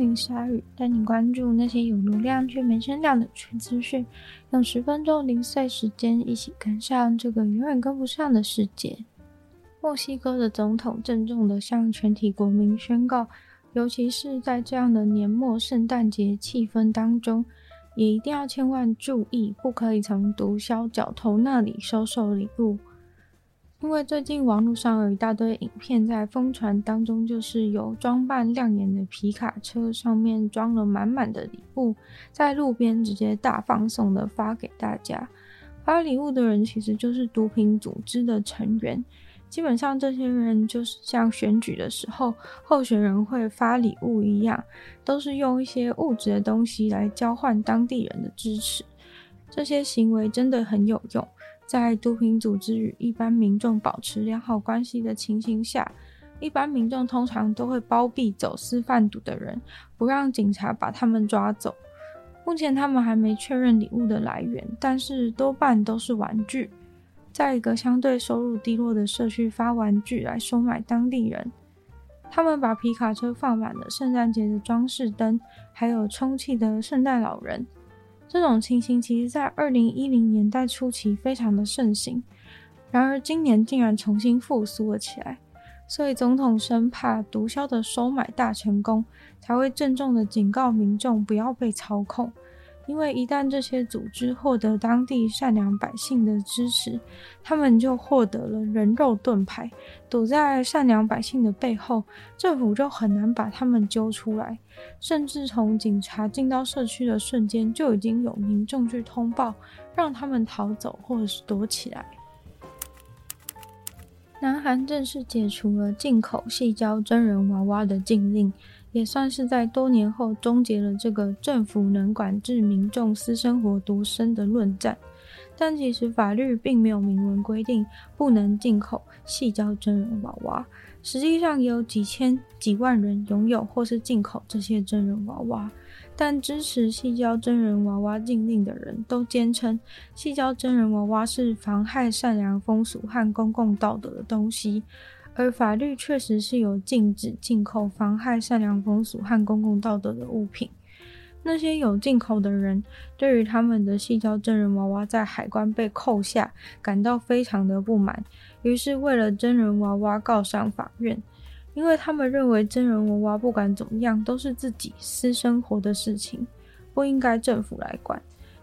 给你卡哇天，我想要。光临鲨语，带你关注那些有流量却没声量的全资讯。用十分钟零碎时间，一起跟上这个永远跟不上的世界。墨西哥的总统郑重地向全体国民宣告，尤其是在这样的年末圣诞节气氛当中，也一定要千万注意，不可以从毒枭角头那里收受礼物。因为最近网络上有一大堆影片在疯传当中，就是有装扮亮眼的皮卡车，上面装了满满的礼物，在路边直接大放送的发给大家。发礼物的人其实就是毒品组织的成员，基本上这些人就是像选举的时候候选人会发礼物一样，都是用一些物质的东西来交换当地人的支持。这些行为真的很有用。在毒品组织与一般民众保持良好关系的情形下，一般民众通常都会包庇走私贩毒的人，不让警察把他们抓走。目前他们还没确认礼物的来源，但是多半都是玩具，在一个相对收入低落的社区发玩具来收买当地人。他们把皮卡车放满了圣诞节的装饰灯，还有充气的圣诞老人。这种情形其实，在二零一零年代初期非常的盛行，然而今年竟然重新复苏了起来。所以总统生怕毒枭的收买大成功，才会郑重的警告民众不要被操控。因为一旦这些组织获得当地善良百姓的支持，他们就获得了人肉盾牌，躲在善良百姓的背后，政府就很难把他们揪出来。甚至从警察进到社区的瞬间，就已经有民众去通报，让他们逃走或者是躲起来。南韩正式解除了进口细胶真人娃娃的禁令。也算是在多年后终结了这个政府能管制民众私生活独身的论战，但其实法律并没有明文规定不能进口细胶真人娃娃，实际上也有几千几万人拥有或是进口这些真人娃娃，但支持细胶真人娃娃禁令的人都坚称细胶真人娃娃是妨害善良风俗和公共道德的东西。而法律确实是有禁止进口妨害善良风俗和公共道德的物品。那些有进口的人，对于他们的细胶真人娃娃在海关被扣下，感到非常的不满，于是为了真人娃娃告上法院，因为他们认为真人娃娃不管怎么样都是自己私生活的事情，不应该政府来管。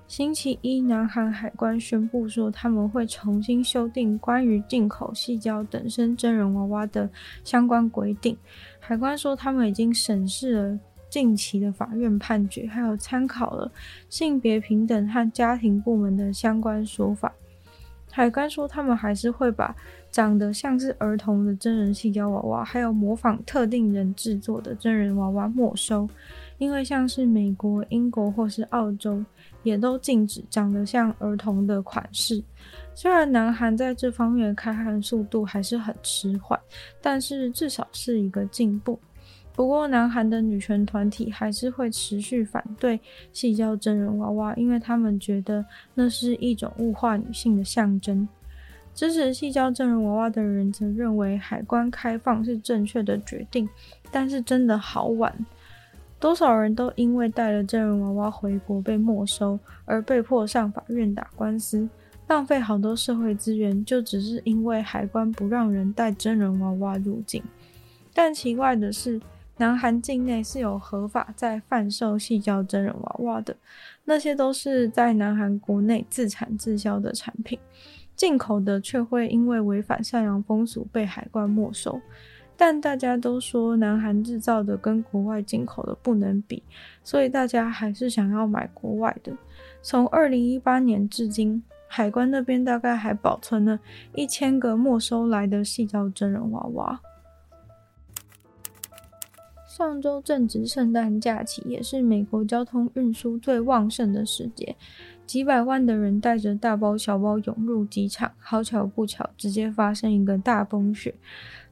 星期一，南韩海关宣布说，他们会重新修订关于进口细胶等身真人娃娃的相关规定。海关说，他们已经审视了近期的法院判决，还有参考了性别平等和家庭部门的相关说法。海关说，他们还是会把长得像是儿童的真人矽胶娃娃，还有模仿特定人制作的真人娃娃没收。因为像是美国、英国或是澳洲，也都禁止长得像儿童的款式。虽然南韩在这方面的开函速度还是很迟缓，但是至少是一个进步。不过，南韩的女权团体还是会持续反对细胶真人娃娃，因为他们觉得那是一种物化女性的象征。支持细胶真人娃娃的人则认为海关开放是正确的决定，但是真的好晚。多少人都因为带了真人娃娃回国被没收，而被迫上法院打官司，浪费好多社会资源，就只是因为海关不让人带真人娃娃入境。但奇怪的是，南韩境内是有合法在贩售矽胶真人娃娃的，那些都是在南韩国内自产自销的产品，进口的却会因为违反善良风俗被海关没收。但大家都说南韩制造的跟国外进口的不能比，所以大家还是想要买国外的。从二零一八年至今，海关那边大概还保存了一千个没收来的矽胶真人娃娃。上周正值圣诞假期，也是美国交通运输最旺盛的时节。几百万的人带着大包小包涌入机场，好巧不巧，直接发生一个大风雪，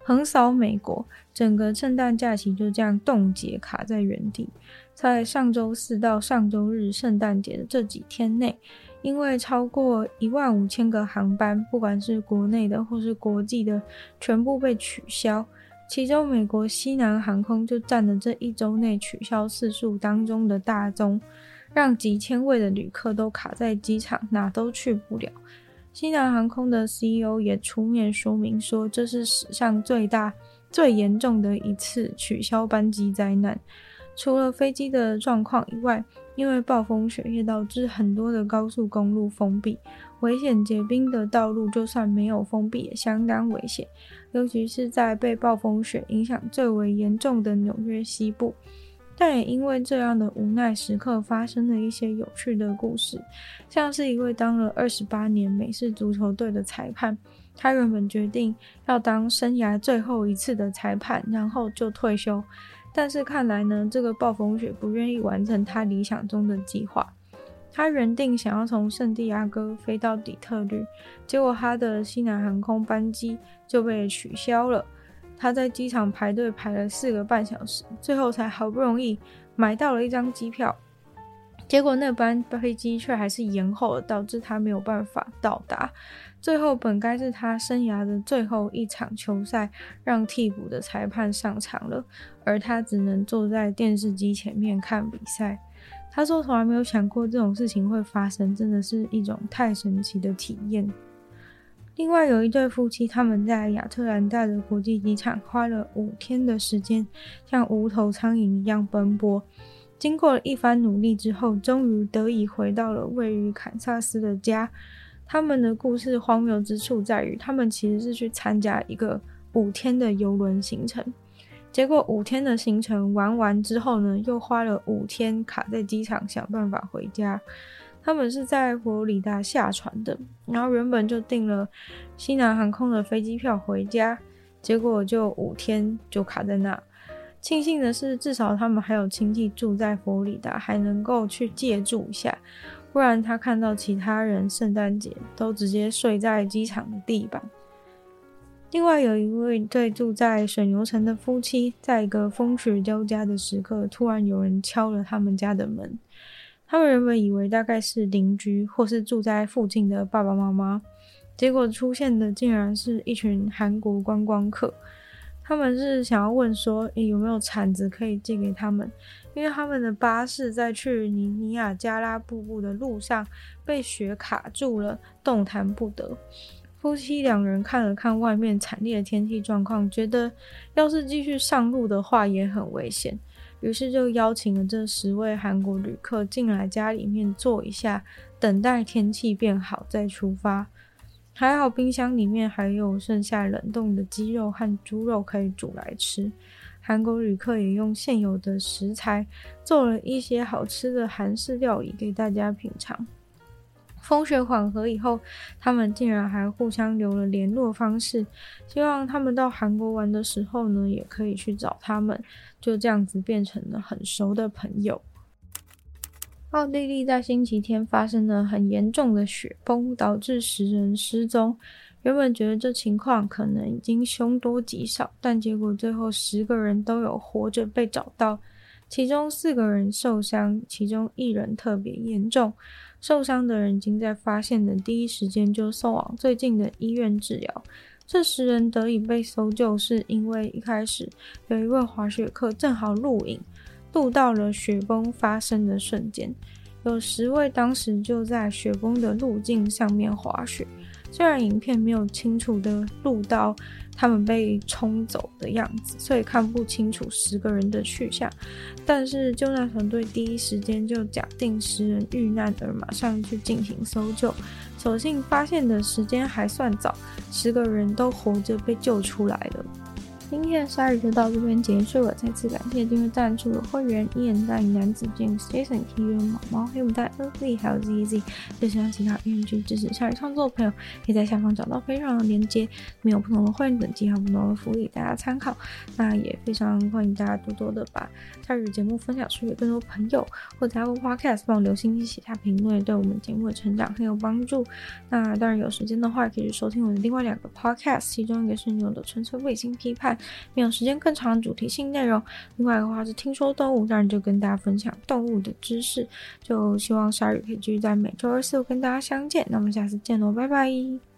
横扫美国，整个圣诞假期就这样冻结卡在原地。在上周四到上周日圣诞节的这几天内，因为超过一万五千个航班，不管是国内的或是国际的，全部被取消。其中，美国西南航空就占了这一周内取消次数当中的大宗。让几千位的旅客都卡在机场，哪都去不了。西南航空的 CEO 也出面说明说，这是史上最大、最严重的一次取消班机灾难。除了飞机的状况以外，因为暴风雪也导致很多的高速公路封闭，危险结冰的道路就算没有封闭也相当危险，尤其是在被暴风雪影响最为严重的纽约西部。但也因为这样的无奈时刻，发生了一些有趣的故事，像是一位当了二十八年美式足球队的裁判，他原本决定要当生涯最后一次的裁判，然后就退休。但是看来呢，这个暴风雪不愿意完成他理想中的计划。他原定想要从圣地亚哥飞到底特律，结果他的西南航空班机就被取消了。他在机场排队排了四个半小时，最后才好不容易买到了一张机票，结果那班飞机却还是延后了，导致他没有办法到达。最后本该是他生涯的最后一场球赛，让替补的裁判上场了，而他只能坐在电视机前面看比赛。他说从来没有想过这种事情会发生，真的是一种太神奇的体验。另外有一对夫妻，他们在亚特兰大的国际机场花了五天的时间，像无头苍蝇一样奔波。经过了一番努力之后，终于得以回到了位于堪萨斯的家。他们的故事荒谬之处在于，他们其实是去参加一个五天的游轮行程，结果五天的行程玩完之后呢，又花了五天卡在机场想办法回家。他们是在佛罗里达下船的，然后原本就订了西南航空的飞机票回家，结果就五天就卡在那。庆幸的是，至少他们还有亲戚住在佛罗里达，还能够去借住一下。不然他看到其他人圣诞节都直接睡在机场的地板。另外有一位对住在水牛城的夫妻，在一个风雪交加的时刻，突然有人敲了他们家的门。他们原本以为大概是邻居或是住在附近的爸爸妈妈，结果出现的竟然是一群韩国观光客。他们是想要问说，诶，有没有铲子可以借给他们？因为他们的巴士在去尼尼亚加拉瀑布的路上被雪卡住了，动弹不得。夫妻两人看了看外面惨烈的天气状况，觉得要是继续上路的话也很危险。于是就邀请了这十位韩国旅客进来家里面坐一下，等待天气变好再出发。还好冰箱里面还有剩下冷冻的鸡肉和猪肉可以煮来吃。韩国旅客也用现有的食材做了一些好吃的韩式料理给大家品尝。风雪缓和以后，他们竟然还互相留了联络方式，希望他们到韩国玩的时候呢，也可以去找他们。就这样子变成了很熟的朋友。奥地利在星期天发生了很严重的雪崩，导致十人失踪。原本觉得这情况可能已经凶多吉少，但结果最后十个人都有活着被找到，其中四个人受伤，其中一人特别严重。受伤的人已经在发现的第一时间就送往最近的医院治疗。这十人得以被搜救，是因为一开始有一位滑雪客正好录影，录到了雪崩发生的瞬间。有十位当时就在雪崩的路径上面滑雪。虽然影片没有清楚的录到他们被冲走的样子，所以看不清楚十个人的去向，但是救难团队第一时间就假定十人遇难而马上去进行搜救，所幸发现的时间还算早，十个人都活着被救出来了。今天的鲨语就到这边结束了，再次感谢订阅赞助的会员：一眼大影男子 James Jason、K 元毛毛、黑牡丹 Ugly 还有 ZZ。最喜欢其他愿意去支持鲨鱼创作的朋友，可以在下方找到非常的连接，没有不同的会员等级和不同的福利，大家参考。那也非常欢迎大家多多的把鲨鱼节目分享出给更多朋友，或者 Apple Podcast 帮我留心写下评论，对我们节目的成长很有帮助。那当然有时间的话，可以去收听我的另外两个 Podcast，其中一个是《牛的纯粹卫星批判》。没有时间更长的主题性内容。另外的话是听说动物，当然就跟大家分享动物的知识。就希望鲨鱼可以继续在每周二、四、五跟大家相见。那我们下次见喽，拜拜。